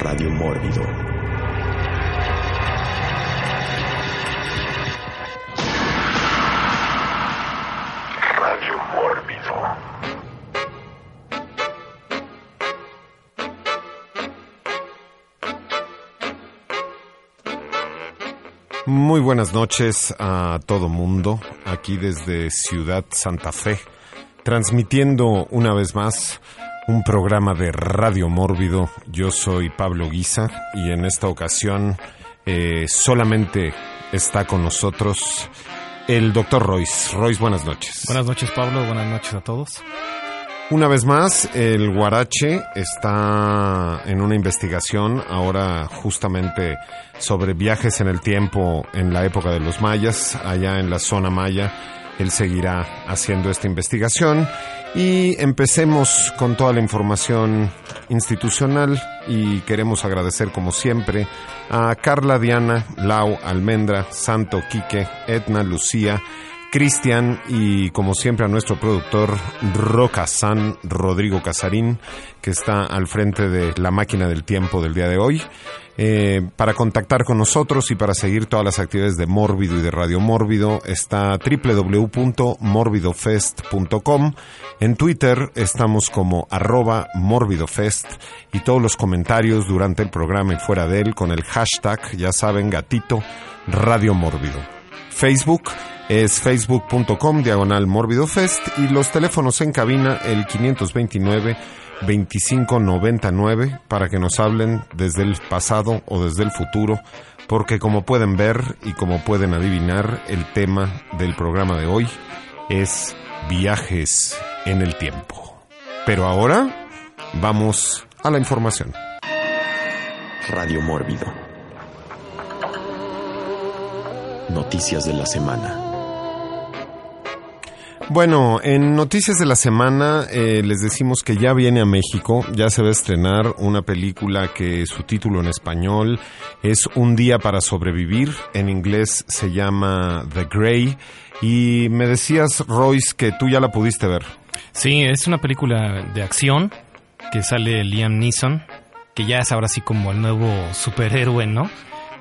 Radio Mórbido. Muy buenas noches a todo mundo, aquí desde Ciudad Santa Fe, transmitiendo una vez más un programa de Radio Mórbido. Yo soy Pablo Guisa y en esta ocasión eh, solamente está con nosotros el doctor Royce. Royce, buenas noches. Buenas noches, Pablo. Buenas noches a todos. Una vez más, el Guarache está en una investigación ahora justamente sobre viajes en el tiempo en la época de los mayas, allá en la zona maya. Él seguirá haciendo esta investigación y empecemos con toda la información institucional y queremos agradecer como siempre a Carla Diana, Lau Almendra, Santo Quique, Edna Lucía, Cristian y como siempre a nuestro productor Roca San Rodrigo Casarín que está al frente de la máquina del tiempo del día de hoy. Eh, para contactar con nosotros y para seguir todas las actividades de Mórbido y de Radio Mórbido está www.morbidofest.com. En Twitter estamos como arroba morbidofest y todos los comentarios durante el programa y fuera de él con el hashtag, ya saben, gatito Radio Mórbido. Facebook es facebook.com diagonal morbidofest y los teléfonos en cabina el 529 2599 para que nos hablen desde el pasado o desde el futuro, porque como pueden ver y como pueden adivinar, el tema del programa de hoy es viajes en el tiempo. Pero ahora vamos a la información. Radio Mórbido. Noticias de la semana. Bueno, en Noticias de la Semana eh, les decimos que ya viene a México, ya se va a estrenar una película que su título en español es Un día para sobrevivir, en inglés se llama The Grey, y me decías, Royce, que tú ya la pudiste ver. Sí, es una película de acción que sale Liam Neeson, que ya es ahora sí como el nuevo superhéroe, ¿no?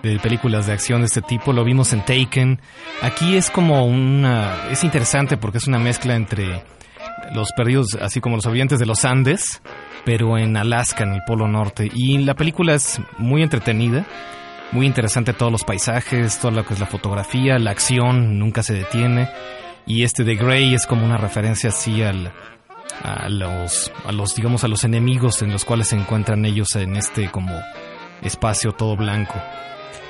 De películas de acción de este tipo. Lo vimos en Taken. Aquí es como una... Es interesante porque es una mezcla entre los perdidos, así como los sobrevivientes de los Andes, pero en Alaska, en el Polo Norte. Y la película es muy entretenida. Muy interesante todos los paisajes, todo lo que es la fotografía, la acción, nunca se detiene. Y este de Grey es como una referencia así al, a los, a los, digamos, a los enemigos en los cuales se encuentran ellos en este como espacio todo blanco.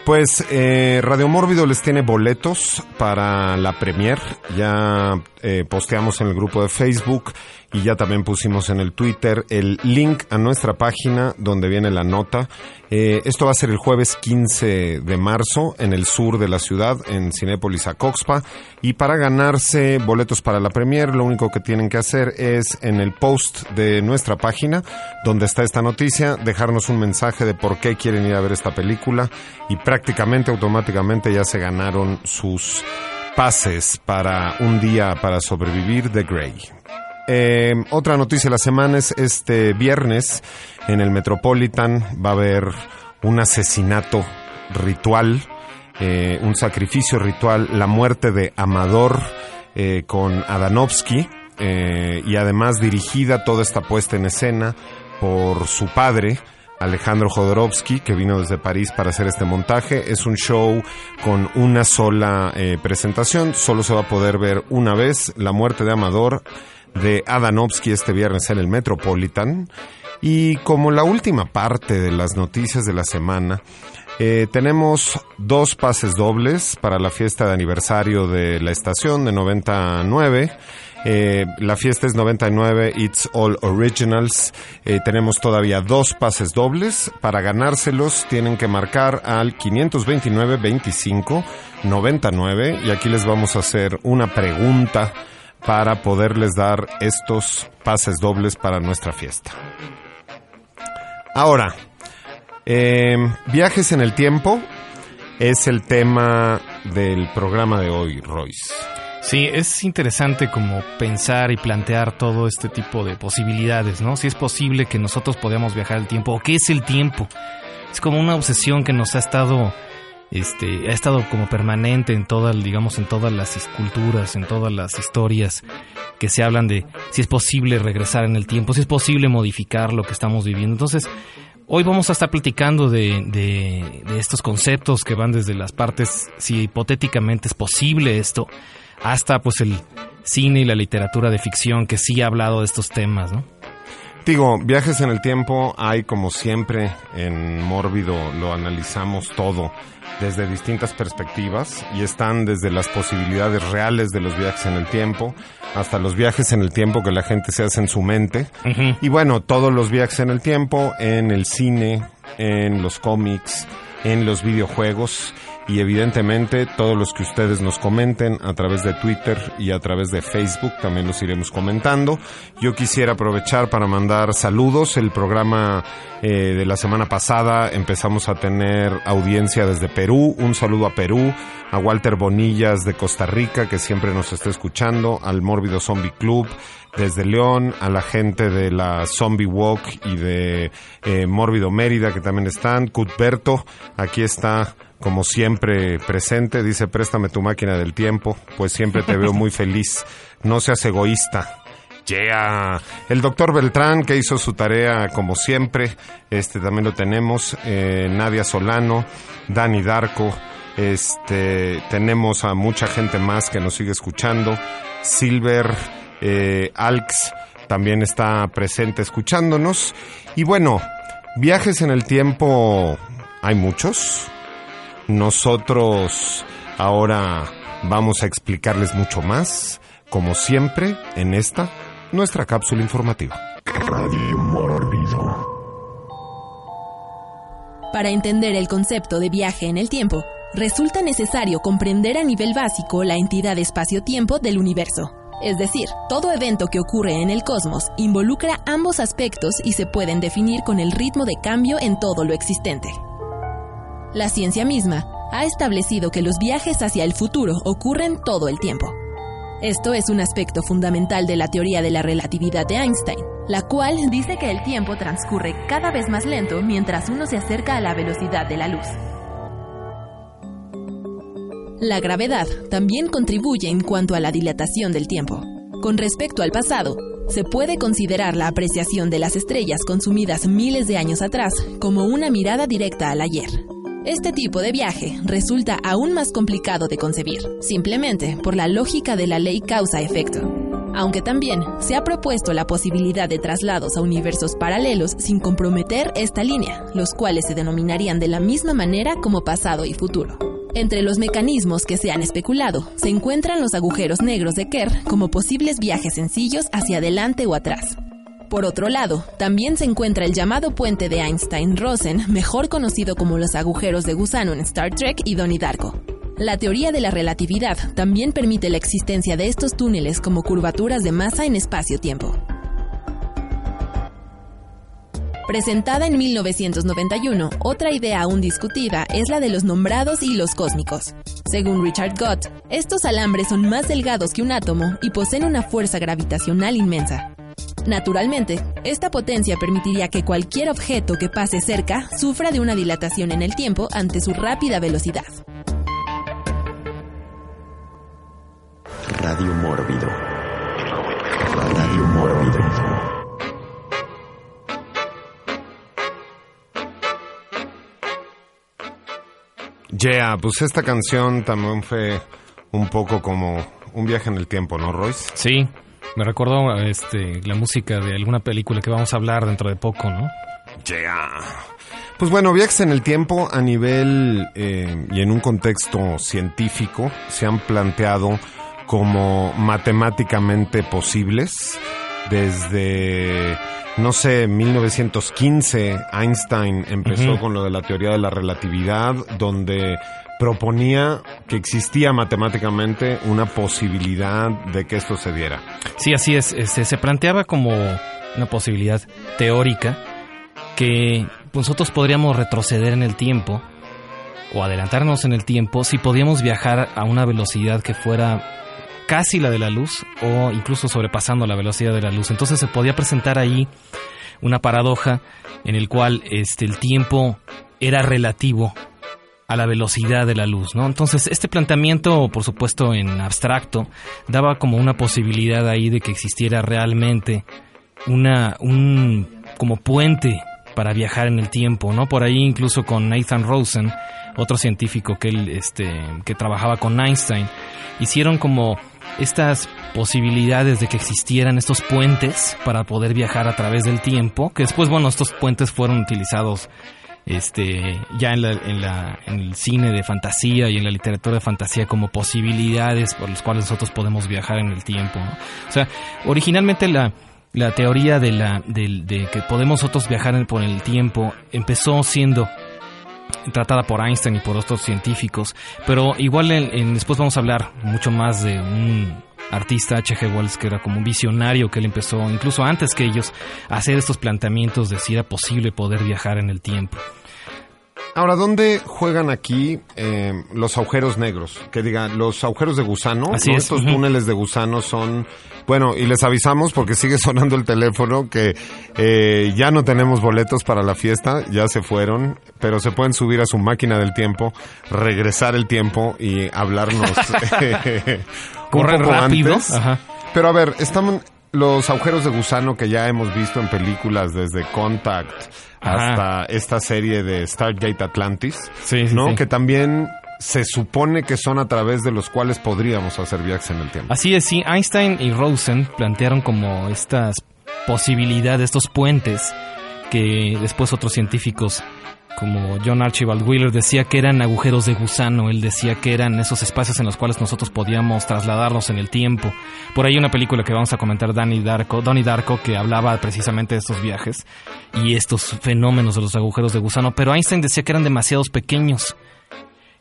Pues eh, Radio Mórbido les tiene boletos para la premier. Ya eh, posteamos en el grupo de Facebook y ya también pusimos en el Twitter el link a nuestra página donde viene la nota. Eh, esto va a ser el jueves 15 de marzo en el sur de la ciudad, en Cinépolis Acoxpa. Y para ganarse boletos para la premier, lo único que tienen que hacer es en el post de nuestra página, donde está esta noticia, dejarnos un mensaje de por qué quieren ir a ver esta película y prácticamente automáticamente ya se ganaron sus pases para un día para sobrevivir de Grey. Eh, otra noticia de la semana es este viernes en el Metropolitan va a haber un asesinato ritual, eh, un sacrificio ritual, la muerte de Amador eh, con Adanovsky y además dirigida toda esta puesta en escena por su padre, Alejandro Jodorowsky, que vino desde París para hacer este montaje. Es un show con una sola presentación, solo se va a poder ver una vez, La muerte de Amador de Adanovsky este viernes en el Metropolitan. Y como la última parte de las noticias de la semana, Eh, tenemos dos pases dobles para la fiesta de aniversario de la estación de 99. Eh, la fiesta es 99, It's All Originals. Eh, tenemos todavía dos pases dobles. Para ganárselos tienen que marcar al 529 25 99 y aquí les vamos a hacer una pregunta para poderles dar estos pases dobles para nuestra fiesta. Ahora, eh, viajes en el tiempo es el tema del programa de hoy, Royce. Sí, es interesante como pensar y plantear todo este tipo de posibilidades, ¿no? Si es posible que nosotros podamos viajar el tiempo o qué es el tiempo. Es como una obsesión que nos ha estado este ha estado como permanente en todas, digamos, en todas las culturas, en todas las historias que se hablan de si es posible regresar en el tiempo, si es posible modificar lo que estamos viviendo. Entonces, Hoy vamos a estar platicando de, de, de, estos conceptos que van desde las partes, si hipotéticamente es posible esto, hasta pues el cine y la literatura de ficción que sí ha hablado de estos temas, ¿no? Digo, viajes en el tiempo hay como siempre en Mórbido, lo analizamos todo desde distintas perspectivas y están desde las posibilidades reales de los viajes en el tiempo hasta los viajes en el tiempo que la gente se hace en su mente. Uh -huh. Y bueno, todos los viajes en el tiempo, en el cine, en los cómics, en los videojuegos y evidentemente todos los que ustedes nos comenten a través de Twitter y a través de Facebook también los iremos comentando. Yo quisiera aprovechar para mandar saludos. El programa eh, de la semana pasada empezamos a tener audiencia desde Perú. Un saludo a Perú, a Walter Bonillas de Costa Rica que siempre nos está escuchando, al Mórbido Zombie Club desde León, a la gente de la Zombie Walk y de eh, Mórbido Mérida que también están, Cutberto, aquí está como siempre presente, dice préstame tu máquina del tiempo, pues siempre te veo muy feliz, no seas egoísta. Yeah. El doctor Beltrán, que hizo su tarea como siempre, este también lo tenemos, eh, Nadia Solano, Dani Darko, este, tenemos a mucha gente más que nos sigue escuchando, Silver, eh, Alx también está presente escuchándonos, y bueno, viajes en el tiempo hay muchos, nosotros ahora vamos a explicarles mucho más, como siempre, en esta, nuestra cápsula informativa. Radio Mórbido. Para entender el concepto de viaje en el tiempo, resulta necesario comprender a nivel básico la entidad espacio-tiempo del universo. Es decir, todo evento que ocurre en el cosmos involucra ambos aspectos y se pueden definir con el ritmo de cambio en todo lo existente. La ciencia misma ha establecido que los viajes hacia el futuro ocurren todo el tiempo. Esto es un aspecto fundamental de la teoría de la relatividad de Einstein, la cual dice que el tiempo transcurre cada vez más lento mientras uno se acerca a la velocidad de la luz. La gravedad también contribuye en cuanto a la dilatación del tiempo. Con respecto al pasado, se puede considerar la apreciación de las estrellas consumidas miles de años atrás como una mirada directa al ayer. Este tipo de viaje resulta aún más complicado de concebir, simplemente por la lógica de la ley causa-efecto. Aunque también se ha propuesto la posibilidad de traslados a universos paralelos sin comprometer esta línea, los cuales se denominarían de la misma manera como pasado y futuro. Entre los mecanismos que se han especulado se encuentran los agujeros negros de Kerr como posibles viajes sencillos hacia adelante o atrás, por otro lado, también se encuentra el llamado puente de Einstein-Rosen, mejor conocido como los agujeros de gusano en Star Trek y Donnie Darko. La teoría de la relatividad también permite la existencia de estos túneles como curvaturas de masa en espacio-tiempo. Presentada en 1991, otra idea aún discutida es la de los nombrados hilos cósmicos. Según Richard Gott, estos alambres son más delgados que un átomo y poseen una fuerza gravitacional inmensa. Naturalmente, esta potencia permitiría que cualquier objeto que pase cerca sufra de una dilatación en el tiempo ante su rápida velocidad. Radio Mórbido. Radio Mórbido. Yeah, pues esta canción también fue un poco como un viaje en el tiempo, ¿no, Royce? Sí, me recordó este, la música de alguna película que vamos a hablar dentro de poco, ¿no? Yeah. Pues bueno, viajes en el tiempo a nivel eh, y en un contexto científico se han planteado como matemáticamente posibles desde, no sé, 1915 Einstein empezó con lo de la teoría de la relatividad, donde proponía que existía matemáticamente una posibilidad de que esto se diera. Sí, así es. Este, se planteaba como una posibilidad teórica que nosotros podríamos retroceder en el tiempo o adelantarnos en el tiempo si podíamos viajar a una velocidad que fuera casi la de la luz o incluso sobrepasando la velocidad de la luz. Entonces se podía presentar ahí una paradoja en el cual este el tiempo era relativo a la velocidad de la luz, ¿no? Entonces, este planteamiento, por supuesto, en abstracto, daba como una posibilidad ahí de que existiera realmente una un como puente para viajar en el tiempo, ¿no? Por ahí incluso con Nathan Rosen, otro científico que él este que trabajaba con Einstein, hicieron como estas posibilidades de que existieran estos puentes para poder viajar a través del tiempo, que después, bueno, estos puentes fueron utilizados este ya en, la, en, la, en el cine de fantasía y en la literatura de fantasía como posibilidades por las cuales nosotros podemos viajar en el tiempo. O sea, originalmente la, la teoría de, la, del- de que podemos nosotros viajar por el tiempo empezó siendo tratada por Einstein y por otros científicos, pero igual después vamos a hablar mucho más de un artista H.G. Wells que era como un visionario que él empezó incluso antes que ellos a hacer estos planteamientos de si era posible poder viajar en el tiempo. Ahora, ¿dónde juegan aquí eh, los agujeros negros? Que digan, los agujeros de gusano, Así ¿no? es, estos túneles de gusano son... Bueno, y les avisamos porque sigue sonando el teléfono que eh, ya no tenemos boletos para la fiesta, ya se fueron, pero se pueden subir a su máquina del tiempo, regresar el tiempo y hablarnos eh, poco rápido. antes. Ajá. Pero a ver, están los agujeros de gusano que ya hemos visto en películas desde Contact Ajá. hasta esta serie de Stargate Atlantis, Sí, sí, ¿no? sí. Que también se supone que son a través de los cuales podríamos hacer viajes en el tiempo. Así es, sí, Einstein y Rosen plantearon como estas posibilidades, estos puentes que después otros científicos como John Archibald Wheeler decía que eran agujeros de gusano, él decía que eran esos espacios en los cuales nosotros podíamos trasladarnos en el tiempo. Por ahí una película que vamos a comentar, Danny Darko, Donnie Darko, que hablaba precisamente de estos viajes y estos fenómenos de los agujeros de gusano, pero Einstein decía que eran demasiados pequeños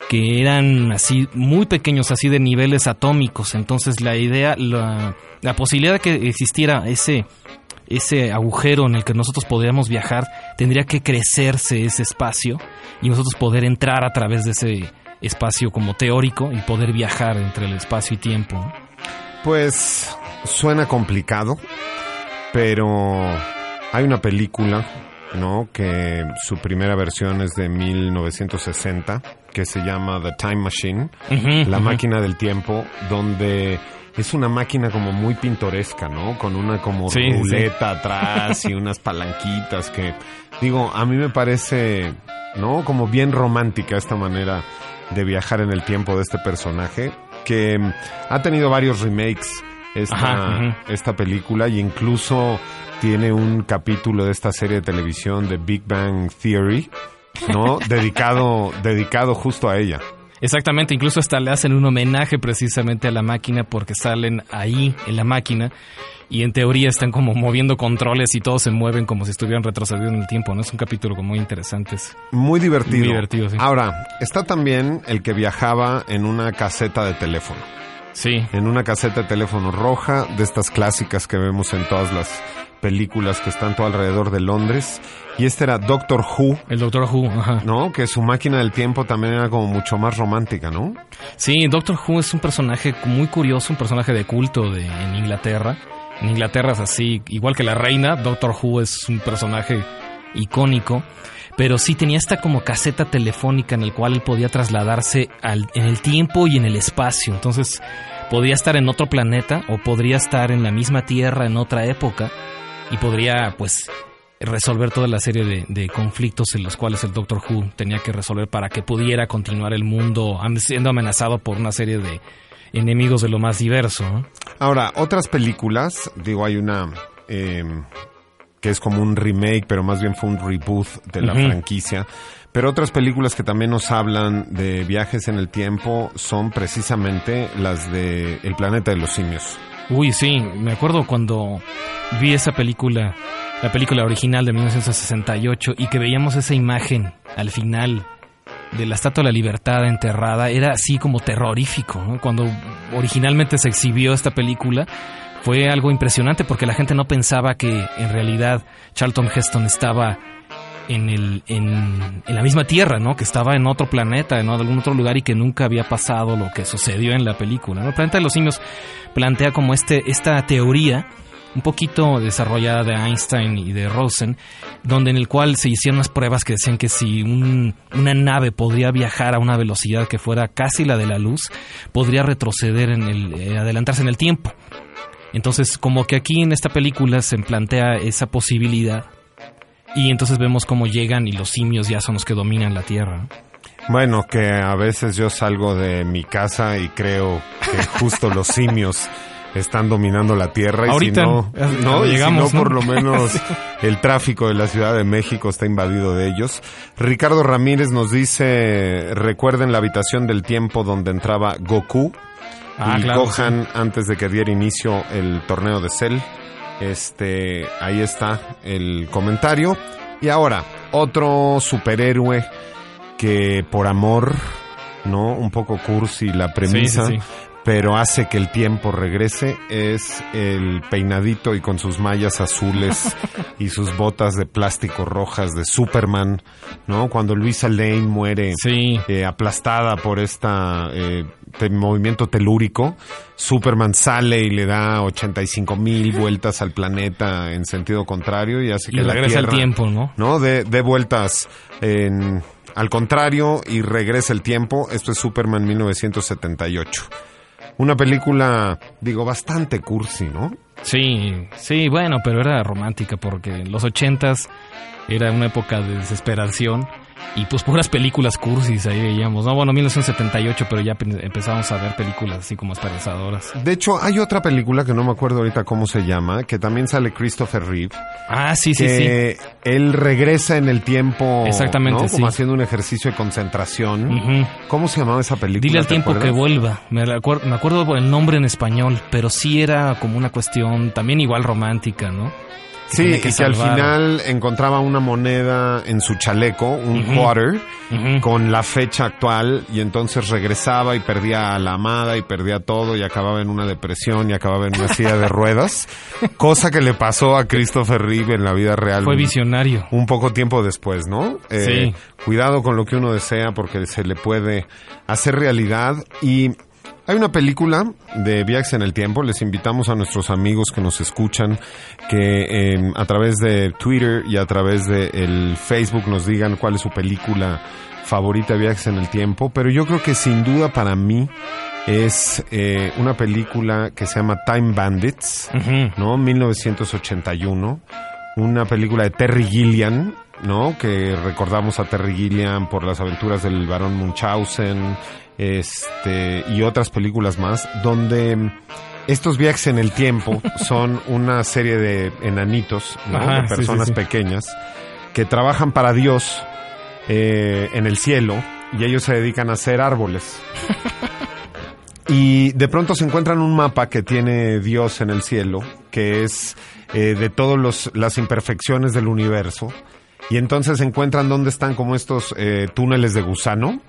que eran así muy pequeños, así de niveles atómicos. Entonces la idea, la, posibilidad de que existiera ese ese agujero en el que nosotros podríamos viajar, tendría que crecerse ese espacio y nosotros poder entrar a través de ese espacio como teórico y poder viajar entre el espacio y tiempo. Pues suena complicado, pero hay una película, ¿no? Que su primera versión es de 1960, que se llama The Time Machine, la máquina del tiempo, donde es una máquina como muy pintoresca, ¿no? Con una como Sí, sí, sí. ruleta atrás y unas palanquitas que, digo, a mí me parece, ¿no? Como bien romántica esta manera de viajar en el tiempo de este personaje, que mm, ha tenido varios remakes esta, Ajá, esta película y incluso tiene un capítulo de esta serie de televisión de Big Bang Theory, ¿no? dedicado, dedicado justo a ella. Exactamente, incluso hasta le hacen un homenaje precisamente a la máquina porque salen ahí en la máquina y en teoría están como moviendo controles y todos se mueven como si estuvieran retrocediendo en el tiempo, ¿no? Es un capítulo como muy interesante. es- Muy divertido. Muy divertido, sí. Ahora, está también el que viajaba en una caseta de teléfono. Sí, En una caseta de teléfono roja, de estas clásicas que vemos en todas las películas que están todo alrededor de Londres. Y este era Doctor Who, el Doctor Who, ajá. ¿no? Que su máquina del tiempo también era como mucho más romántica, ¿no? Sí, Doctor Who es un personaje muy curioso, un personaje de culto de, en Inglaterra. En Inglaterra es así, igual que la reina, Doctor Who es un personaje icónico, pero sí tenía esta como caseta telefónica en el cual él podía trasladarse al- en el tiempo y en el espacio. Entonces podía estar en otro planeta o podría estar en la misma Tierra en otra época y podría pues resolver toda la serie de, conflictos en los cuales el Doctor Who tenía que resolver para que pudiera continuar el mundo siendo amenazado por una serie de enemigos de lo más diverso. Ahora, otras películas, digo, hay una... eh, que es como un remake, pero más bien fue un reboot de la franquicia. Pero otras películas que también nos hablan de viajes en el tiempo son precisamente las de El planeta de los simios. Uy, sí, me acuerdo cuando vi esa película, la película original de 1968, y que veíamos esa imagen al final de la Estatua de la Libertad enterrada, era así como terrorífico, ¿no? Cuando originalmente se exhibió esta película, fue algo impresionante porque la gente no pensaba que en realidad Charlton Heston estaba en, el, en, la misma Tierra, ¿no? Que estaba en otro planeta, en algún otro lugar y que nunca había pasado lo que sucedió en la película. ¿no? El planeta de los simios plantea como este, esta teoría un poquito desarrollada de Einstein y de Rosen, donde en el cual se hicieron unas pruebas que decían que si un- una nave podría viajar a una velocidad que fuera casi la de la luz, podría retroceder en el, eh, adelantarse en el tiempo. Entonces, como que aquí en esta película se plantea esa posibilidad y entonces vemos cómo llegan y los simios ya son los que dominan la Tierra. ¿no? Bueno, que a veces yo salgo de mi casa y creo que justo los simios están dominando la tierra y Ahorita, si no, eh, no, si ¿no? por lo menos el tráfico de la Ciudad de México está invadido de ellos. Ricardo Ramírez nos dice, recuerden la habitación del tiempo donde entraba Goku Ah, y claro, Gohan antes de que diera inicio el torneo de Cell. Este, ahí está el comentario. Y ahora, otro superhéroe que por amor, ¿no? Un poco cursi la premisa, sí, sí. Pero hace que el tiempo regrese, es el peinadito y con sus mallas azules y sus botas de plástico rojas de Superman, ¿no? Cuando Luisa Lane muere Sí. eh, aplastada por esta eh, movimiento telúrico, Superman sale y le da 85 mil vueltas al planeta en sentido contrario y hace Y que la regresa el Tierra, tiempo, ¿no? ¿no? De, de vueltas en, al contrario y regresa el tiempo. Esto es Superman 1978. Una película, digo, bastante cursi, ¿no? Sí, sí, bueno, pero era romántica porque en los ochentas era una época de desesperación y pues puras películas cursis ahí veíamos. No, bueno, 1978, pero ya pe- empezamos a ver películas así como esperanzadoras. De hecho, hay otra película que no me acuerdo ahorita cómo se llama, que también sale Christopher Reeve, Ah, sí, sí, sí. él regresa en el tiempo, Exactamente, ¿no? sí. como haciendo un ejercicio de concentración. ¿Cómo se llamaba esa película? Dile al ¿Te tiempo que vuelva. Me, recuer- me acuerdo el nombre en español, pero sí era como una cuestión también igual romántica, ¿no? Que Sí, tiene y que al final encontraba una moneda en su chaleco, un quarter, con la fecha actual, y entonces regresaba y perdía a la amada y perdía todo y acababa en una depresión y acababa en una silla de ruedas, cosa que le pasó a Christopher Reeve en la vida real. Fue visionario. un poco tiempo después, ¿no? Eh, Sí. Cuidado con lo que uno desea porque se le puede hacer realidad. Y hay una película de viajes en el tiempo. Les invitamos a nuestros amigos que nos escuchan que eh, a través de Twitter y a través de el Facebook nos digan cuál es su película favorita de viajes en el tiempo. Pero yo creo que sin duda para mí es eh, una película que se llama Time Bandits. ¿no? 1981, una película de Terry Gilliam, ¿no? Que recordamos a Terry Gilliam por las aventuras del barón Munchausen, este, y otras películas más, donde mm, estos viajes en el tiempo son una serie de enanitos, ¿no? Ajá, de sí, sí, personas sí. pequeñas que trabajan para Dios eh, en el cielo y ellos se dedican a hacer árboles. Y de pronto se encuentran un mapa que tiene Dios en el cielo, que es eh, de todas las imperfecciones del universo. Y entonces encuentran dónde están como estos eh, túneles de gusano.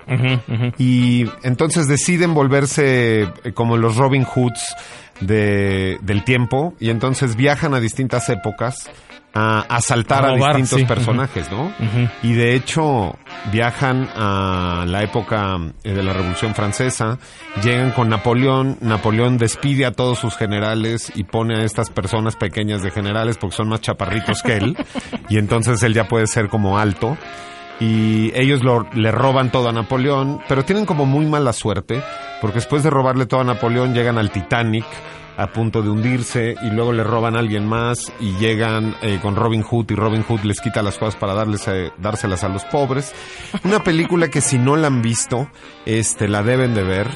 Y entonces deciden volverse eh, como los Robin Hoods de, del tiempo. Y entonces viajan a distintas épocas a asaltar A distintos sí. personajes, ¿no? Y de hecho viajan a la época eh, de la Revolución Francesa, llegan con Napoleón, Napoleón despide a todos sus generales y pone a estas personas pequeñas de generales porque son más chaparritos que él, y entonces él ya puede ser como alto. Y ellos lo- le roban todo a Napoleón, pero tienen como muy mala suerte, porque después de robarle todo a Napoleón llegan al Titanic, a punto de hundirse y luego le roban a alguien más y llegan eh, con Robin Hood y Robin Hood les quita las cosas para darles eh, dárselas a los pobres. Una película que si no la han visto, este la deben de ver.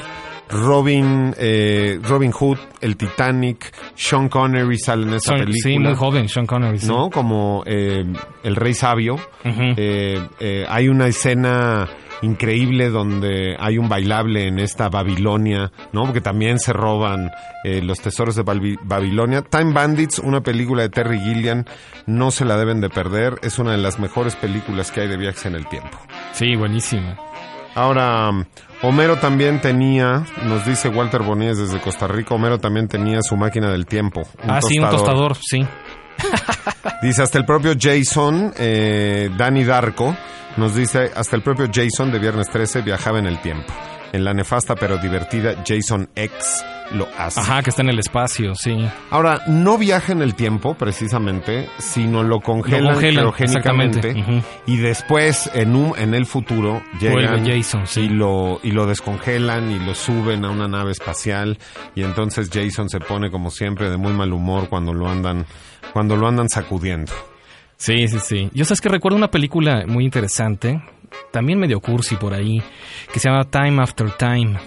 Robin, eh, Robin Hood, el Titanic, Sean Connery sale en esa película. sí, muy joven, Sean Connery. sí. ¿no? Como eh, el rey sabio. Eh, hay una escena increíble donde hay un bailable en esta Babilonia, ¿no? Porque también se roban eh, los tesoros de Balbi- Babilonia. Time Bandits, una película de Terry Gilliam, no se la deben de perder. Es una de las mejores películas que hay de viajes en el tiempo. Sí, buenísimo. Ahora, Homero también tenía, nos dice Walter Boníes desde Costa Rica, Homero también tenía su máquina del tiempo. ah, sí, un tostador, sí. Dice hasta el propio Jason, eh, Danny Darko, nos dice hasta el propio Jason de Viernes 13 viajaba en el tiempo. En la nefasta pero divertida Jason X lo hace. Ajá, que está en el espacio, sí. Ahora, no viaja en el tiempo precisamente, sino lo congelan, Lo congelan, criogénicamente y después en un en el futuro llegan Jason, sí. y lo y lo descongelan y lo suben a una nave espacial y entonces Jason se pone como siempre de muy mal humor cuando lo andan cuando lo andan sacudiendo. Sí, sí, sí. Yo sabes que recuerdo una película muy interesante, también medio cursi por ahí, que se llama Time After Time.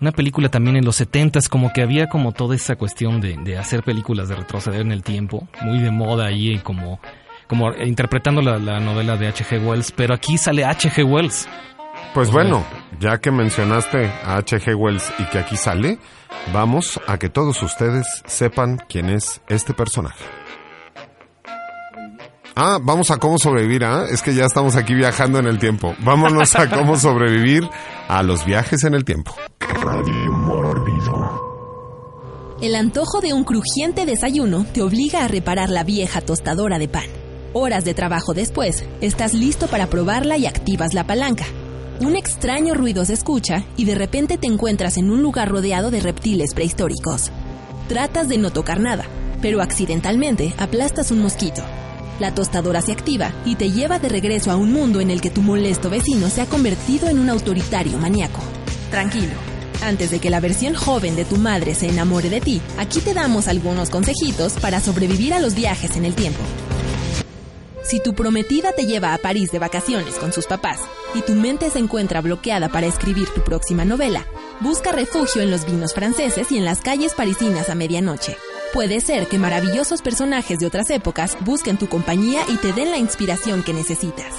Una película también en los 70 como que había como toda esa cuestión de, de hacer películas de retroceder en el tiempo, muy de moda ahí, como, como interpretando la, la novela de H.G. Wells, pero aquí sale H.G. Wells. Pues bueno, ya que mencionaste a H.G. Wells y que aquí sale, vamos a que todos ustedes sepan quién es este personaje. Ah, vamos a cómo sobrevivir, ¿ah? Es que ya estamos aquí viajando en el tiempo. Vámonos a cómo sobrevivir a los viajes en el tiempo. Radio Mórbido. El antojo de un crujiente desayuno te obliga a reparar la vieja tostadora de pan. Horas de trabajo después, estás listo para probarla y activas la palanca. Un extraño ruido se escucha y de repente te encuentras en un lugar rodeado de reptiles prehistóricos. Tratas de no tocar nada, pero accidentalmente aplastas un mosquito. La tostadora se activa y te lleva de regreso a un mundo en el que tu molesto vecino se ha convertido en un autoritario maníaco. Tranquilo. Antes de que la versión joven de tu madre se enamore de ti, aquí te damos algunos consejitos para sobrevivir a los viajes en el tiempo. Si tu prometida te lleva a París de vacaciones con sus papás y tu mente se encuentra bloqueada para escribir tu próxima novela, busca refugio en los vinos franceses y en las calles parisinas a medianoche. Puede ser que maravillosos personajes de otras épocas busquen tu compañía y te den la inspiración que necesitas.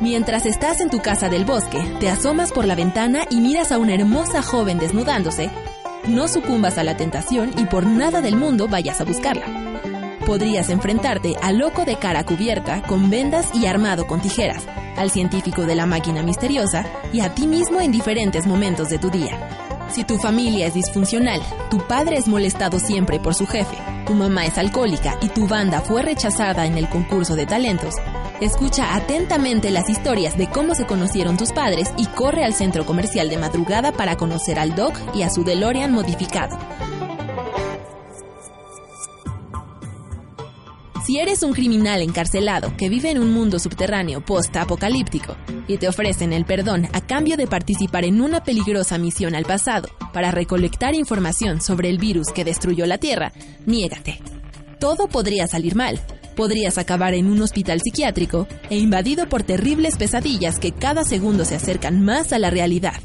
Mientras estás en tu casa del bosque, te asomas por la ventana y miras a una hermosa joven desnudándose. No sucumbas a la tentación y por nada del mundo vayas a buscarla. Podrías enfrentarte al loco de cara cubierta, con vendas y armado con tijeras, al científico de la máquina misteriosa y a ti mismo en diferentes momentos de tu día. Si tu familia es disfuncional, tu padre es molestado siempre por su jefe, tu mamá es alcohólica y tu banda fue rechazada en el concurso de talentos, escucha atentamente las historias de cómo se conocieron tus padres y corre al centro comercial de madrugada para conocer al Doc y a su DeLorean modificado. Si eres un criminal encarcelado que vive en un mundo subterráneo post-apocalíptico y te ofrecen el perdón a cambio de participar en una peligrosa misión al pasado para recolectar información sobre el virus que destruyó la Tierra, niégate. Todo podría salir mal. Podrías acabar en un hospital psiquiátrico e invadido por terribles pesadillas que cada segundo se acercan más a la realidad.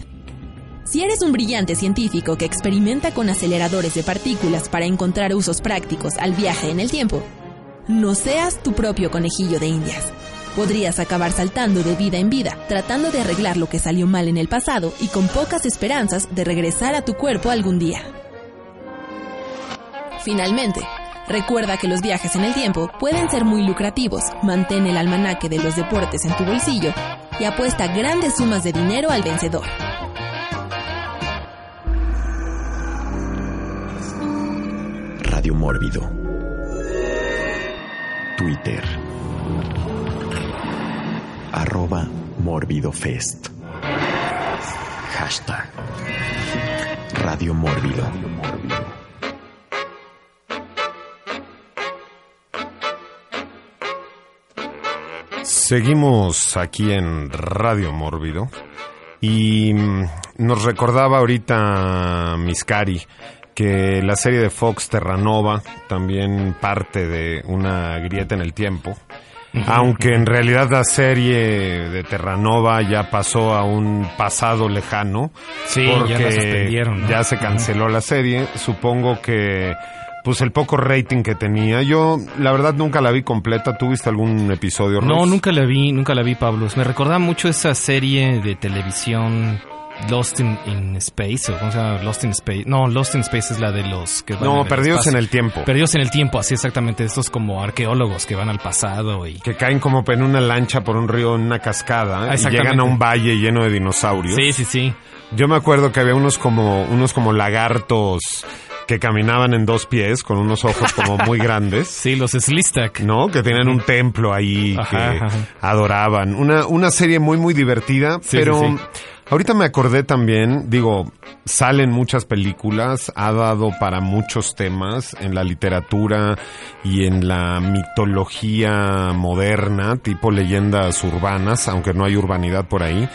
Si eres un brillante científico que experimenta con aceleradores de partículas para encontrar usos prácticos al viaje en el tiempo, no seas tu propio conejillo de indias. Podrías acabar saltando de vida en vida, tratando de arreglar lo que salió mal en el pasado y con pocas esperanzas de regresar a tu cuerpo algún día. Finalmente, recuerda que los viajes en el tiempo pueden ser muy lucrativos. Mantén el almanaque de los deportes en tu bolsillo y apuesta grandes sumas de dinero al vencedor. Radio Mórbido. Twitter. Arroba Mórbidofest. Hashtag. Radio Mórbido. Seguimos aquí en Radio Mórbido y mm, nos recordaba ahorita Miscari que la serie de Fox Terranova, también parte de una grieta en el tiempo, Aunque en realidad la serie de Terranova ya pasó a un pasado lejano. Sí, porque ya se canceló la serie. Supongo que pues el poco rating que tenía. Yo la verdad nunca la vi completa. ¿Tuviste algún episodio? No, nunca la vi, nunca la vi, Pablo. Me recordaba mucho esa serie de televisión Lost in, in Space, o cómo se llama, Lost in Space. No, Lost in Space es la de los que van No, Perdidos en el tiempo. Perdidos en el tiempo, así exactamente, estos como arqueólogos que van al pasado y... que caen como en una lancha por un río en una cascada y Exactamente. llegan a un valle lleno de dinosaurios. Sí, sí, sí. Yo me acuerdo que había unos como unos como lagartos que caminaban en dos pies con unos ojos como muy grandes. Sí, los Slistak. ¿No? Que tenían un templo ahí Ajá, que ajá. adoraban. Una, una serie muy, muy divertida, Sí, pero sí, sí. Ahorita me acordé también, digo, salen muchas películas, ha dado para muchos temas en la literatura y en la mitología moderna, tipo leyendas urbanas, aunque no hay urbanidad por ahí.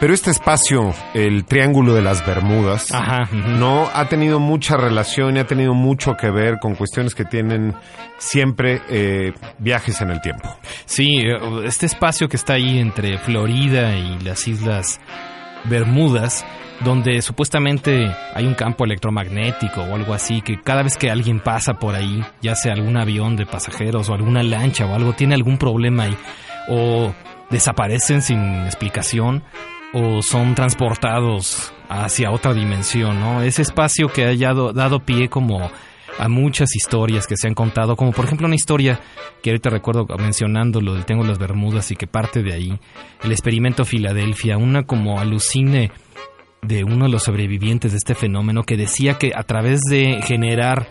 Pero este espacio, el Triángulo de las Bermudas, Ajá. no ha tenido mucha relación y ha tenido mucho que ver con cuestiones que tienen siempre eh, viajes en el tiempo. Sí, eh, este espacio que está ahí entre Florida y las islas Bermudas, donde supuestamente hay un campo electromagnético o algo así, que cada vez que alguien pasa por ahí, ya sea algún avión de pasajeros o alguna lancha o algo, tiene algún problema ahí, o desaparecen sin explicación, o son transportados hacia otra dimensión, ¿no? Ese espacio que haya do- dado pie como a muchas historias que se han contado, como por ejemplo una historia que ahorita recuerdo mencionando lo del Tengo las Bermudas y que parte de ahí, el experimento Filadelfia, una como alucine de uno de los sobrevivientes de este fenómeno que decía que a través de generar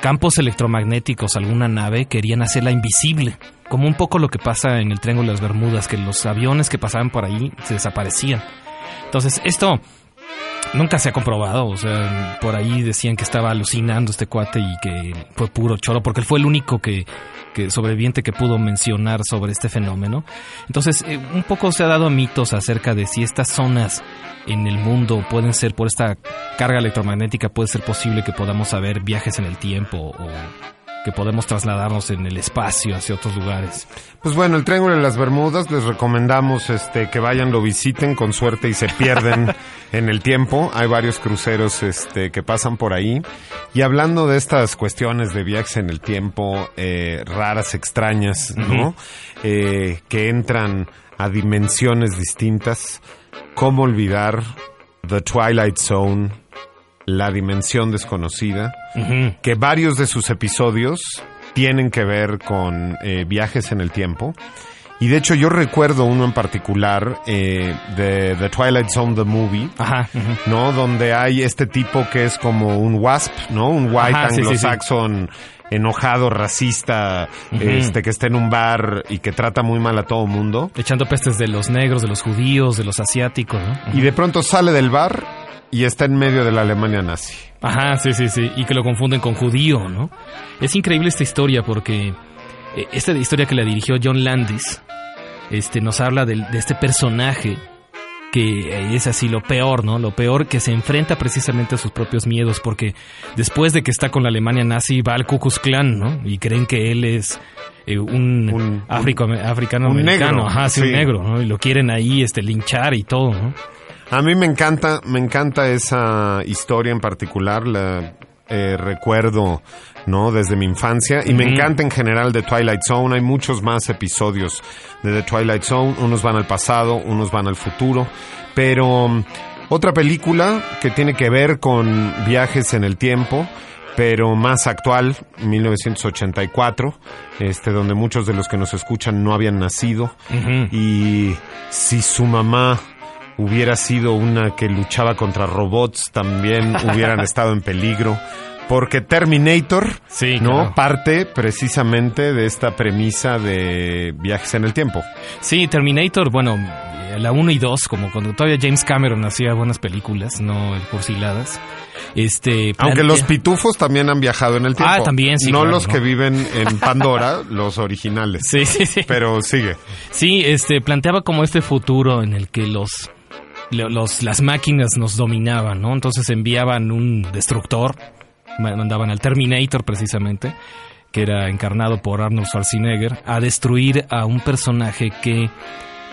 campos electromagnéticos alguna nave querían hacerla invisible, como un poco lo que pasa en el Triángulo de las Bermudas, que los aviones que pasaban por ahí se desaparecían. Entonces, esto nunca se ha comprobado, o sea, por ahí decían que estaba alucinando este cuate y que fue puro choro, porque él fue el único que, que sobreviviente que pudo mencionar sobre este fenómeno. Entonces, eh, un poco se ha dado mitos acerca de si estas zonas en el mundo pueden ser, por esta carga electromagnética, puede ser posible que podamos saber viajes en el tiempo o que podemos trasladarnos en el espacio hacia otros lugares. Pues bueno, el Triángulo de las Bermudas les recomendamos este que vayan, lo visiten con suerte y se pierden en el tiempo. Hay varios cruceros este que pasan por ahí. Y hablando de estas cuestiones de viajes en el tiempo eh, raras, extrañas, ¿no? Eh, que entran a dimensiones distintas. ¿Cómo olvidar The Twilight Zone, la dimensión desconocida? Que varios de sus episodios tienen que ver con eh, viajes en el tiempo. Y de hecho yo recuerdo uno en particular eh, de The Twilight Zone, the movie, Ajá. ¿no? Donde hay este tipo que es como un wasp, ¿no? Un white Ajá, sí, sí, sí. anglo-saxon enojado, racista, este que está en un bar y que trata muy mal a todo mundo. Echando pestes de los negros, de los judíos, de los asiáticos, ¿no? Y de pronto sale del bar y está en medio de la Alemania nazi. Ajá, sí, sí, sí. Y que lo confunden con judío, ¿no? Es increíble esta historia porque eh, esta historia que la dirigió John Landis este, nos habla de, este personaje que es así lo peor, ¿no? Lo peor que se enfrenta precisamente a sus propios miedos porque después de que está con la Alemania nazi va al Ku Klux Klan, ¿no? Y creen que él es eh, un, Un- africano un americano, negro, ajá, sí, sí. un negro, ¿no? Y lo quieren ahí este linchar y todo, ¿no? A mí me encanta, me encanta esa historia en particular, la eh, recuerdo, ¿no? Desde mi infancia y me encanta en general The Twilight Zone. Hay muchos más episodios de The Twilight Zone. Unos van al pasado, unos van al futuro, pero mm, otra película que tiene que ver con viajes en el tiempo pero más actual, 1984, este, donde muchos de los que nos escuchan no habían nacido. Y si su mamá hubiera sido una que luchaba contra robots, también hubieran estado en peligro. Porque Terminator, Sí, ¿no? claro. Parte precisamente de esta premisa de viajes en el tiempo. Sí, Terminator, bueno, la 1 y 2, como cuando todavía James Cameron hacía buenas películas, no cursiladas. Este, Aunque los pitufos también han viajado en el tiempo. Ah, también, sí, No claro, los ¿no? que viven en Pandora, los originales. Sí, sí, sí. Pero sigue. Sí, este, planteaba como este futuro en el que los, lo- los, las máquinas nos dominaban, ¿no? Entonces enviaban un destructor, ma- mandaban al Terminator precisamente, que era encarnado por Arnold Schwarzenegger, a destruir a un personaje que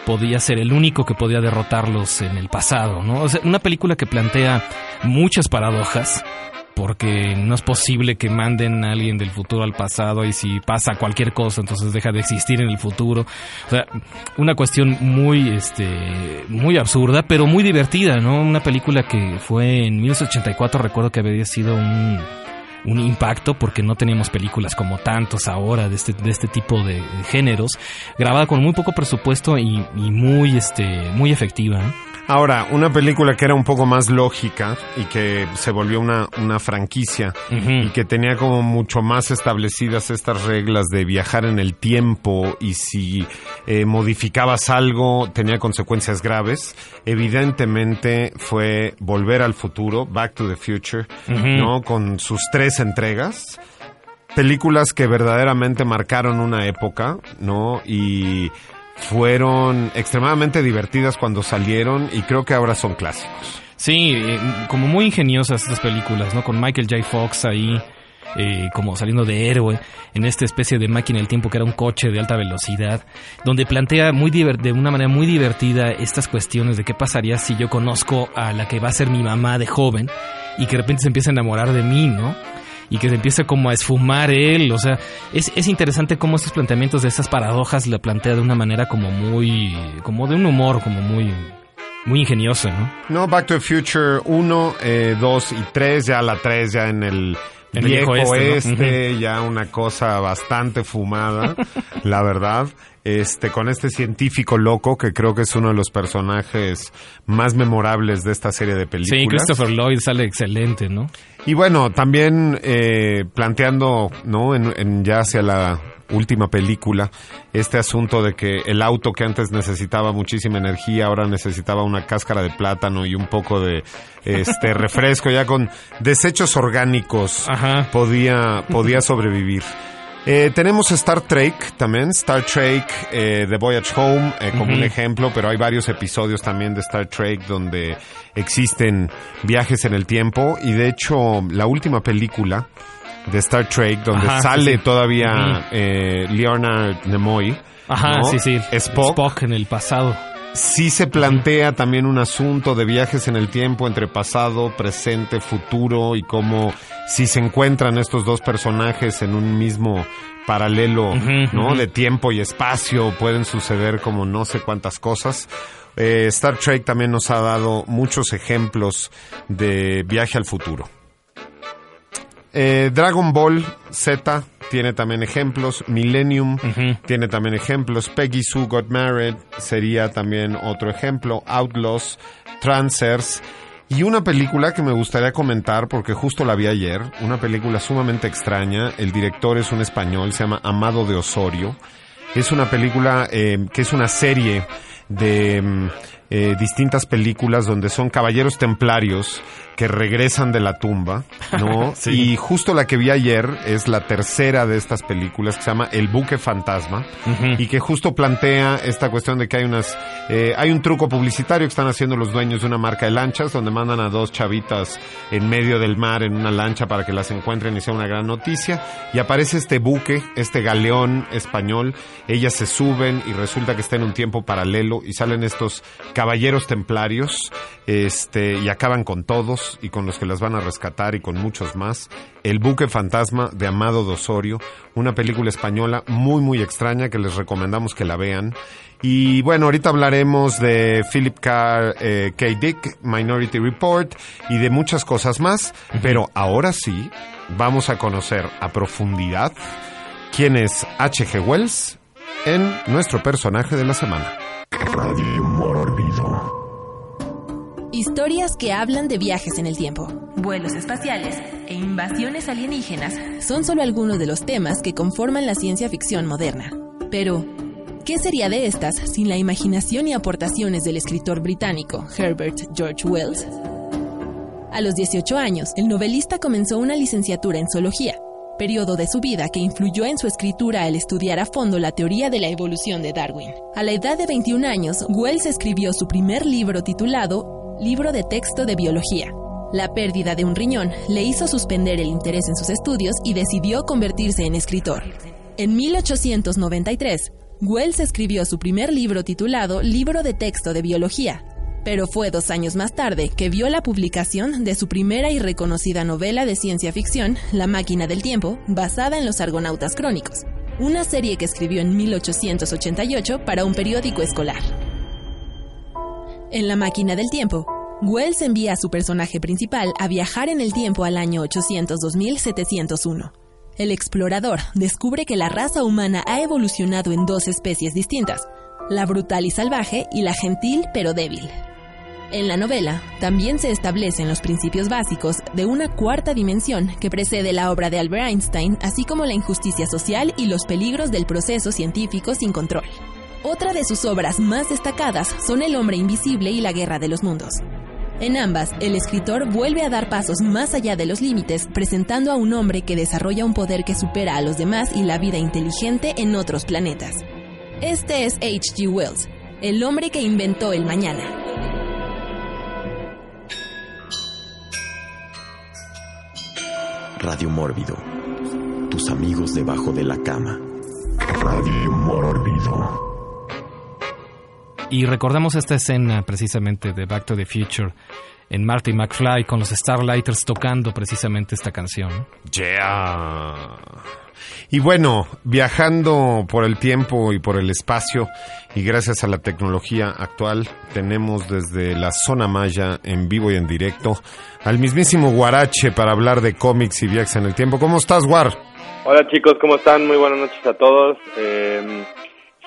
podía ser el único que podía derrotarlos en el pasado, ¿no? Una película que plantea muchas paradojas, porque no es posible que manden a alguien del futuro al pasado y si pasa cualquier cosa entonces deja de existir en el futuro. O sea, una cuestión muy este muy absurda, pero muy divertida, ¿no? Una película que fue en 1984, recuerdo que había sido un un impacto porque no teníamos películas como tantos ahora de este, de este tipo de géneros, grabada con muy poco presupuesto y, y muy, este, muy efectiva. Ahora, una película que era un poco más lógica y que se volvió una, una franquicia y que tenía como mucho más establecidas estas reglas de viajar en el tiempo y si eh, modificabas algo tenía consecuencias graves, evidentemente fue Volver al Futuro, Back to the Future. ¿no? Con sus tres entregas. Películas que verdaderamente marcaron una época, ¿no? Y fueron extremadamente divertidas cuando salieron y creo que ahora son clásicos. Sí, eh, como muy ingeniosas estas películas, ¿no? Con Michael J. Fox ahí, eh, como saliendo de héroe, en esta especie de máquina del tiempo que era un coche de alta velocidad, donde plantea muy de una manera muy divertida estas cuestiones de qué pasaría si yo conozco a la que va a ser mi mamá de joven y que de repente se empieza a enamorar de mí, ¿no? Y que se empieza como a esfumar él, o sea, es, es interesante cómo estos planteamientos de esas paradojas la plantea de una manera como muy, como de un humor, como muy, muy ingenioso, ¿no? No, Back to the Future 1, 2 y 3, ya la 3 ya en el el viejo viejo este, oeste, ya una cosa bastante fumada, la verdad. Este, con este científico loco que creo que es uno de los personajes más memorables de esta serie de películas. Sí, Christopher Lloyd sale excelente, ¿no? Y bueno, también eh, planteando, ¿no? En, en ya hacia la última película, este asunto de que el auto que antes necesitaba muchísima energía, ahora necesitaba una cáscara de plátano y un poco de este refresco, ya con desechos orgánicos Ajá. podía, podía sobrevivir. Eh, tenemos Star Trek también, Star Trek, eh, The Voyage Home, eh, como un ejemplo, pero hay varios episodios también de Star Trek donde existen viajes en el tiempo y de hecho la última película de Star Trek donde Ajá, sale sí, sí. todavía Ujú. eh, Leonard Nimoy, Ajá, ¿no? sí, sí. Spock, en el pasado. sí se plantea también un asunto de viajes en el tiempo entre pasado, presente, futuro y cómo si se encuentran estos dos personajes en un mismo paralelo, ¿no? De tiempo y espacio pueden suceder como no sé cuántas cosas. Eh, Star Trek también nos ha dado muchos ejemplos de viaje al futuro. Eh, Dragon Ball Z tiene también ejemplos. Millennium tiene también ejemplos. Peggy Sue Got Married sería también otro ejemplo. Outlaws, Trancers. Y una película que me gustaría comentar porque justo la vi ayer. Una película sumamente extraña. El director es un español, se llama Amado de Osorio. Es una película eh, que es una serie de mm, eh, distintas películas donde son caballeros templarios que regresan de la tumba, ¿no? Sí. Y justo la que vi ayer es la tercera de estas películas que se llama El buque fantasma y que justo plantea esta cuestión de que hay unas eh, hay un truco publicitario que están haciendo los dueños de una marca de lanchas donde mandan a dos chavitas en medio del mar en una lancha para que las encuentren y sea una gran noticia y aparece este buque, este galeón español, ellas se suben y resulta que está en un tiempo paralelo y salen estos caballeros templarios este y acaban con todos y con los que las van a rescatar y con muchos más. El buque fantasma de Amado de Osorio, una película española muy muy extraña que les recomendamos que la vean. Y bueno, ahorita hablaremos de Philip K. eh, K. Dick, Minority Report y de muchas cosas más, pero ahora sí vamos a conocer a profundidad quién es H.G. Wells en nuestro personaje de la semana. Radio Mórbido. Historias que hablan de viajes en el tiempo, vuelos espaciales e invasiones alienígenas son solo algunos de los temas que conforman la ciencia ficción moderna. Pero, ¿qué sería de estas sin la imaginación y aportaciones del escritor británico Herbert George Wells? A los 18 años, el novelista comenzó una licenciatura en zoología, periodo de su vida que influyó en su escritura al estudiar a fondo la teoría de la evolución de Darwin. A la edad de 21 años, Wells escribió su primer libro titulado Libro de texto de biología, La pérdida de un riñón le hizo suspender el interés en sus estudios y decidió convertirse en escritor. En 1893, Wells escribió su primer libro titulado Libro de Texto de Biología, pero fue dos años más tarde que vio la publicación de su primera y reconocida novela de ciencia ficción, La máquina del tiempo, basada en los Argonautas Crónicos, una serie que escribió en 1888 para un periódico escolar. En La máquina del tiempo, Wells envía a su personaje principal a viajar en el tiempo al año 800-2701. El explorador descubre que la raza humana ha evolucionado en dos especies distintas, la brutal y salvaje y la gentil pero débil. En la novela también se establecen los principios básicos de una cuarta dimensión que precede la obra de Albert Einstein, así como la injusticia social y los peligros del proceso científico sin control. Otra de sus obras más destacadas son El hombre invisible y La guerra de los mundos. En ambas, el escritor vuelve a dar pasos más allá de los límites, presentando a un hombre que desarrolla un poder que supera a los demás y la vida inteligente en otros planetas. Este es H.G. Wells, el hombre que inventó el mañana. Radio Mórbido. Tus amigos debajo de la cama. Radio Mórbido. Y recordamos esta escena precisamente de Back to the Future en Marty McFly con los Starlighters tocando precisamente esta canción. Yeah. Y bueno, viajando por el tiempo y por el espacio y gracias a la tecnología actual, tenemos desde la zona maya en vivo y en directo al mismísimo Guarache para hablar de cómics y viajes en el tiempo. ¿Cómo estás, Guar? Hola chicos, ¿cómo están? Muy buenas noches a todos. Eh,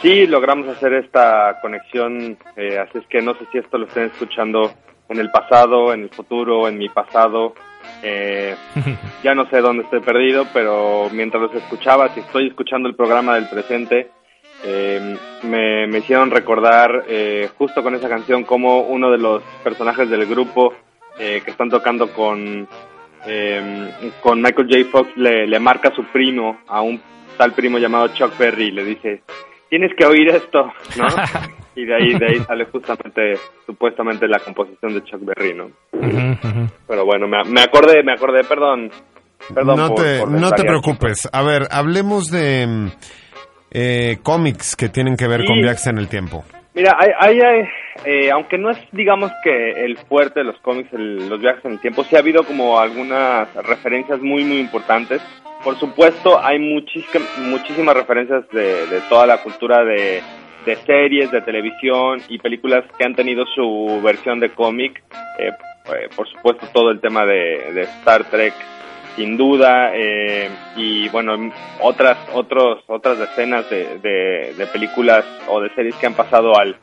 sí, logramos hacer esta conexión, eh, así es que no sé si esto lo estén escuchando en el pasado, en el futuro, en mi pasado. Eh, ya no sé dónde estoy perdido, pero mientras los escuchaba, si estoy escuchando el programa del presente, eh, me, me hicieron recordar eh, justo con esa canción como uno de los personajes del grupo eh, que están tocando con, eh, con Michael J. Fox le, le marca a su primo, a un tal primo llamado Chuck Berry, y le dice, tienes que oír esto, ¿no? y de ahí, de ahí sale justamente, supuestamente, la composición de Chuck Berry, ¿no? Pero bueno, me, me acordé, me acordé, perdón. Perdón no por- te, por no te preocupes. A ver, hablemos de mm, eh, cómics que tienen que ver con viajes en el tiempo. Mira, hay, hay, hay, eh, aunque no es, digamos que el fuerte de los cómics, el- los viajes en el tiempo, sí ha habido como algunas referencias muy, muy importantes. Por supuesto, hay muchísimas, referencias de, de toda la cultura de, de series, de televisión y películas que han tenido su versión de cómic. Eh, eh, por supuesto, todo el tema de, de Star Trek, sin duda, eh, y bueno, otras, otros, otras decenas de, películas o de series que han pasado al,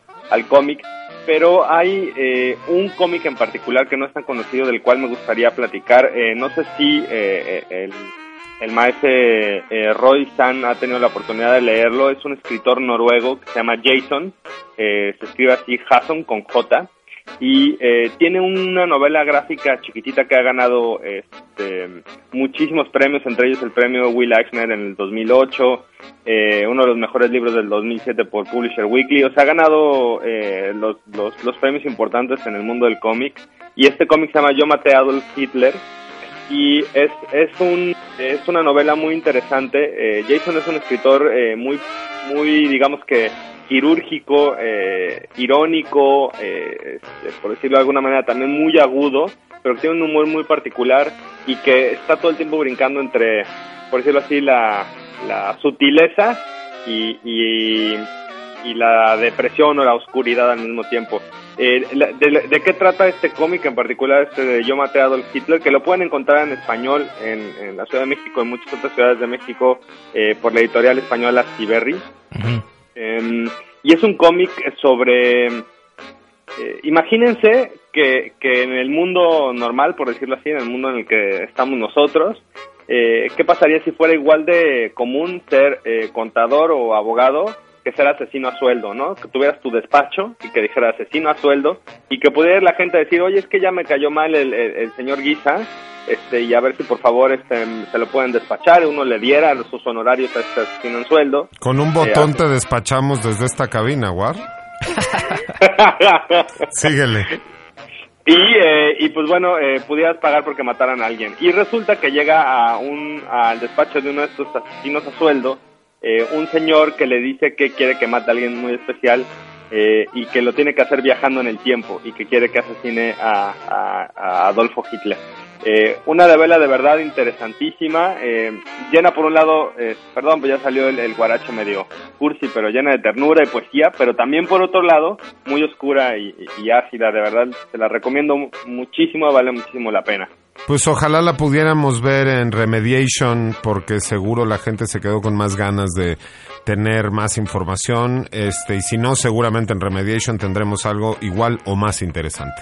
cómic, pero hay eh, un cómic en particular que no es tan conocido del cual me gustaría platicar. Eh, no sé si eh, el, el maestro eh, Roy San ha tenido la oportunidad de leerlo. Es un escritor noruego que se llama Jason, eh, se escribe así Jason con J. Y eh, tiene una novela gráfica chiquitita que ha ganado este, muchísimos premios, entre ellos el premio Will Eisner en el 2008, eh, uno de los mejores libros del 2007 por Publisher Weekly, o sea, ha ganado eh, los, los, los premios importantes en el mundo del cómic. Y este cómic se llama Yo maté a Adolf Hitler y es, es, un, es una novela muy interesante. Eh, Jason es un escritor eh, muy, muy, digamos que quirúrgico, eh, irónico, eh, por decirlo de alguna manera, también muy agudo, pero tiene un humor muy particular y que está todo el tiempo brincando entre, por decirlo así, la, la sutileza y, y, y la depresión o la oscuridad al mismo tiempo. Eh, de, de qué trata este cómic en particular, este de Yo maté a Adolf Hitler? Que lo pueden encontrar en español en, en la Ciudad de México, en muchas otras ciudades de México, eh, por la editorial española Ciberri. Eh, y es un cómic sobre... eh, imagínense que, que en el mundo normal, por decirlo así, en el mundo en el que estamos nosotros, eh, ¿qué pasaría si fuera igual de común ser eh, contador o abogado que ser asesino a sueldo, ¿no? Que tuvieras tu despacho y que dijera asesino a sueldo y que pudiera la gente decir, oye, es que ya me cayó mal el, el- el señor Guisa, este, y a ver si por favor este, se lo pueden despachar, uno le diera sus honorarios a este asesino en sueldo. Con un botón te despachamos desde esta cabina, War. Síguele. Y, eh, y pues bueno, eh, pudieras pagar porque mataran a alguien. Y resulta que llega a un, al despacho de uno de estos asesinos a sueldo eh, un señor que le dice que quiere que mate a alguien muy especial eh, y que lo tiene que hacer viajando en el tiempo y que quiere que asesine a, a- Adolfo Hitler. Eh, una novela de verdad interesantísima, eh, llena por un lado, eh, perdón, pues ya salió el, guaracho medio cursi, pero llena de ternura y poesía, pero también por otro lado, muy oscura y, y- ácida, de verdad, te la recomiendo mu- muchísimo, vale muchísimo la pena. Pues ojalá la pudiéramos ver en Remediation, porque seguro la gente se quedó con más ganas de tener más información. Este, y si no, seguramente en Remediation tendremos algo igual o más interesante.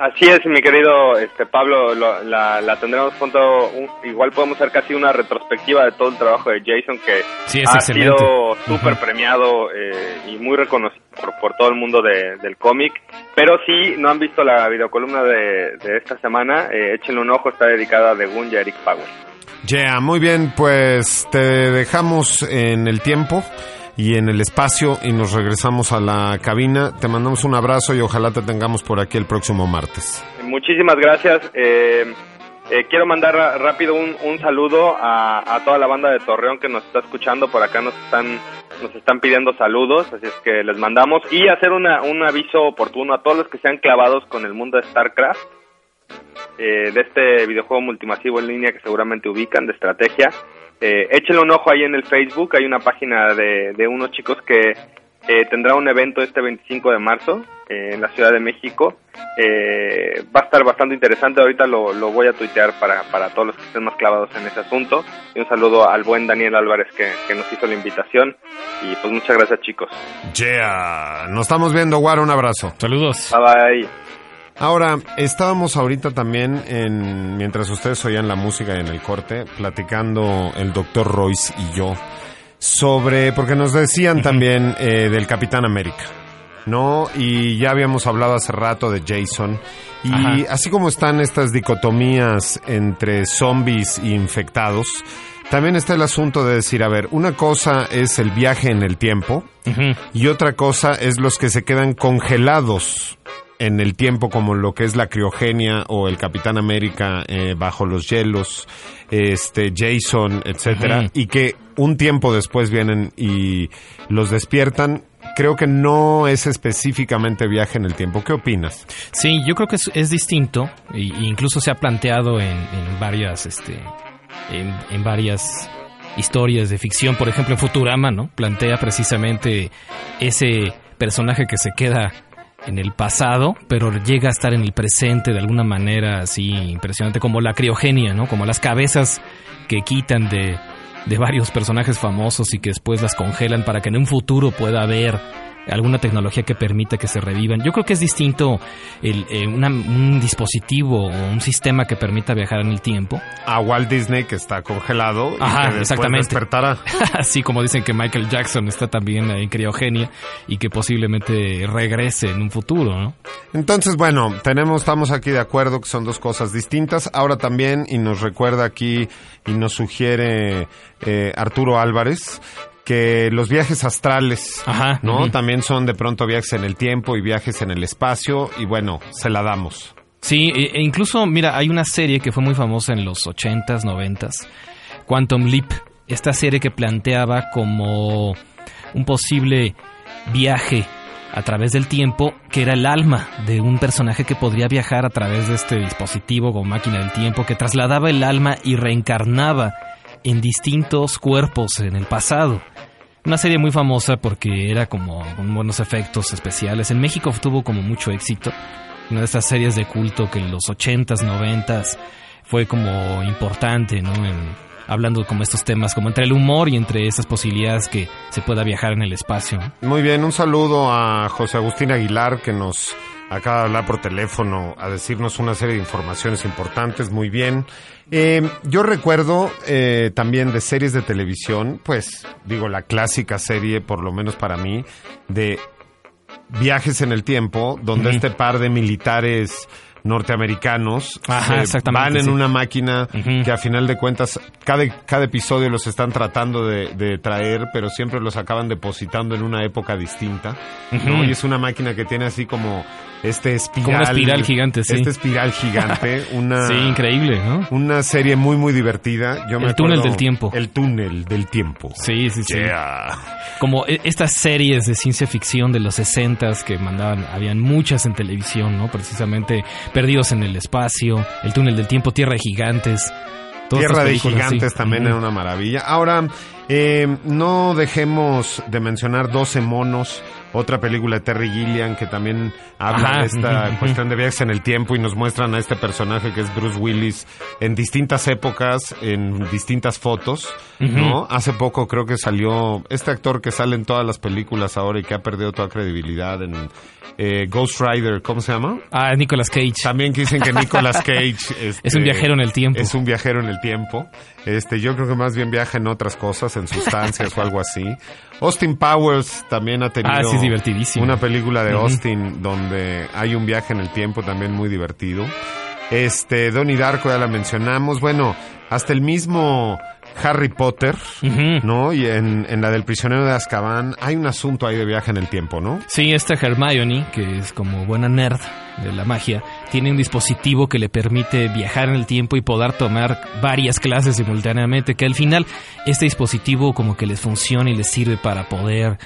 Así es, mi querido este Pablo, lo- la, la tendremos pronto, un- igual podemos hacer casi una retrospectiva de todo el trabajo de Jason que Sí, ha excelente. sido súper premiado eh, y muy reconocido por, por todo el mundo de- del cómic, pero si no han visto la videocolumna de, de esta semana, eh, échenle un ojo, está dedicada a The Gun y Eric Powell. Yeah, muy bien, pues te dejamos en el tiempo y en el espacio y nos regresamos a la cabina. Te mandamos un abrazo y ojalá te tengamos por aquí el próximo martes. Muchísimas gracias. eh, eh, quiero mandar rápido un, un saludo a, a toda la banda de Torreón que nos está escuchando. Por acá nos están nos están pidiendo saludos, así es que les mandamos. Y hacer una, un aviso oportuno a todos los que sean clavados con el mundo de StarCraft, eh, de este videojuego multimasivo en línea que seguramente ubican, de estrategia. Eh, échenle un ojo ahí en el Facebook, hay una página de, de unos chicos que eh, tendrá un evento este 25 de marzo eh, en la Ciudad de México. Eh, va a estar bastante interesante, ahorita lo, lo voy a tuitear para, para todos los que estén más clavados en ese asunto. Y un saludo al buen Daniel Álvarez que, que nos hizo la invitación. Y pues muchas gracias chicos. Yeah, nos estamos viendo, Guaro, un abrazo. Saludos. Bye bye. Ahora, estábamos ahorita también, en, mientras ustedes oían la música en el corte, platicando el doctor Royce y yo sobre, porque nos decían también eh, del Capitán América, ¿no? Y ya habíamos hablado hace rato de Jason. Y Ajá. así como están estas dicotomías entre zombies e infectados, también está el asunto de decir, a ver, una cosa es el viaje en el tiempo, y otra cosa es los que se quedan congelados en el tiempo como lo que es la criogenia o el Capitán América eh, bajo los hielos, este Jason, etcétera, y que un tiempo después vienen y los despiertan. Creo que no es específicamente viaje en el tiempo. ¿Qué opinas? Sí, yo creo que es, es distinto y incluso se ha planteado en, en varias, este, en, en varias historias de ficción. Por ejemplo, en Futurama, ¿no? Plantea precisamente ese personaje que se queda en el pasado, pero llega a estar en el presente de alguna manera así impresionante, como la criogenia, ¿no? Como las cabezas que quitan de, de varios personajes famosos y que después las congelan para que en un futuro pueda haber alguna tecnología que permita que se revivan. Yo creo que es distinto el, eh, una- un dispositivo o un sistema que permita viajar en el tiempo, A Walt Disney que está congelado y Ajá, que después exactamente. despertará. así como dicen que Michael Jackson está también en criogenia y que posiblemente regrese en un futuro, ¿no? Entonces, bueno, tenemos, estamos aquí de acuerdo que son dos cosas distintas. Ahora también, y nos recuerda aquí y nos sugiere eh, Arturo Álvarez, que los viajes astrales, Ajá, ¿no? También son de pronto viajes en el tiempo y viajes en el espacio, y bueno, se la damos. Sí, e, e incluso, mira, hay una serie que fue muy famosa en los 80s, 90s, Quantum Leap, esta serie que planteaba como un posible viaje a través del tiempo, que era el alma de un personaje que podría viajar a través de este dispositivo o máquina del tiempo, que trasladaba el alma y reencarnaba en distintos cuerpos en el pasado. Una serie muy famosa porque era como con buenos efectos especiales. En México tuvo como mucho éxito. Una de estas series de culto que en los 80s, 90s fue como importante, ¿no? En- hablando como estos temas, como entre el humor y entre esas posibilidades que se pueda viajar en el espacio. Muy bien, un saludo a José Agustín Aguilar que nos acaba de hablar por teléfono a decirnos una serie de informaciones importantes. Muy bien. Eh, yo recuerdo eh, también de series de televisión, pues digo la clásica serie, por lo menos para mí, de viajes en el tiempo, donde este par de militares norteamericanos Ajá, exactamente, van en sí. una máquina que a final de cuentas cada, cada episodio los están tratando de, de traer, pero siempre los acaban depositando en una época distinta. Y es una máquina que tiene así como este espiral. Como una espiral gigante, sí. Este espiral gigante, una... Sí, increíble, ¿no? Una serie muy, muy divertida. Yo me El túnel del tiempo. El túnel del tiempo. Sí, sí, sí. Como e- estas series de ciencia ficción de los 60 que mandaban, habían muchas en televisión, ¿no? Precisamente Perdidos en el Espacio, El Túnel del Tiempo, Tierra de Gigantes. Tierra de Gigantes sí. también era una maravilla. Ahora, eh, no dejemos de mencionar 12 monos, otra película de Terry Gilliam que también habla Ajá, de esta cuestión de viajes en el tiempo y nos muestran a este personaje que es Bruce Willis en distintas épocas, en distintas fotos, ¿no? Hace poco creo que salió este actor que sale en todas las películas ahora y que ha perdido toda credibilidad en eh, Ghost Rider, ¿cómo se llama? Ah, Nicolas Cage. También dicen que Nicolas Cage este, Es un viajero en el tiempo. Es un viajero en el tiempo. Este, yo creo que más bien viaja en otras cosas, en sustancias o algo así. Austin Powers también ha tenido Ah, sí, es divertidísimo. una película de. Austin donde hay un viaje en el tiempo también muy divertido. Este, Donnie Darko ya la mencionamos. Bueno, hasta el mismo Harry Potter. ¿no? Y en, en la del prisionero de Azkaban hay un asunto ahí de viaje en el tiempo, ¿no? Sí, esta Hermione, que es como buena nerd de la magia, tiene un dispositivo que le permite viajar en el tiempo y poder tomar varias clases simultáneamente, que al final este dispositivo como que les funciona y les sirve para poder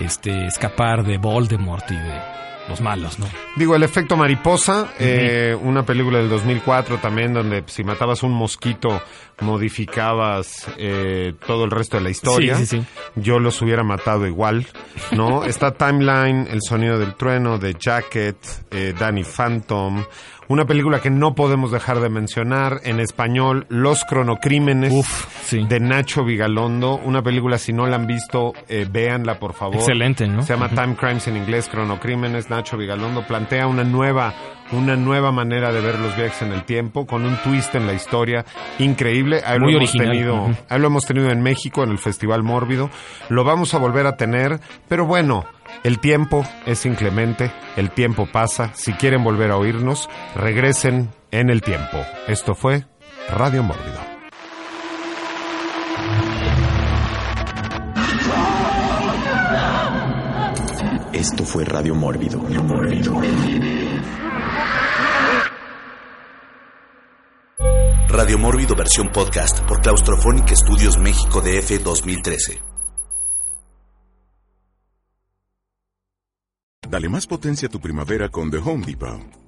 este, escapar de Voldemort y de los malos, ¿no? Digo, El efecto mariposa, eh, una película del 2004 también, donde si matabas un mosquito modificabas eh, todo el resto de la historia. Sí, sí, sí. Yo los hubiera matado igual, ¿no? Está Timeline, El sonido del trueno, The Jacket, eh, Danny Phantom. Una película que no podemos dejar de mencionar en español, Los cronocrímenes Uf, sí. de Nacho Vigalondo. Una película, si no la han visto, eh, véanla por favor. Excelente, ¿no? Se llama Time Crimes en inglés, Cronocrímenes. Nacho Vigalondo plantea una nueva, una nueva manera de ver los viajes en el tiempo, con un twist en la historia increíble. Ahí Muy lo hemos tenido, ahí lo hemos tenido en México, en el Festival Mórbido. Lo vamos a volver a tener, pero bueno. El tiempo es inclemente, el tiempo pasa. Si quieren volver a oírnos, regresen en el tiempo. Esto fue Radio Mórbido. Esto fue Radio Mórbido. Mórbido. Radio Mórbido versión podcast por Claustrofónica Estudios México DF 2013. Dale más potencia a tu primavera con The Home Depot.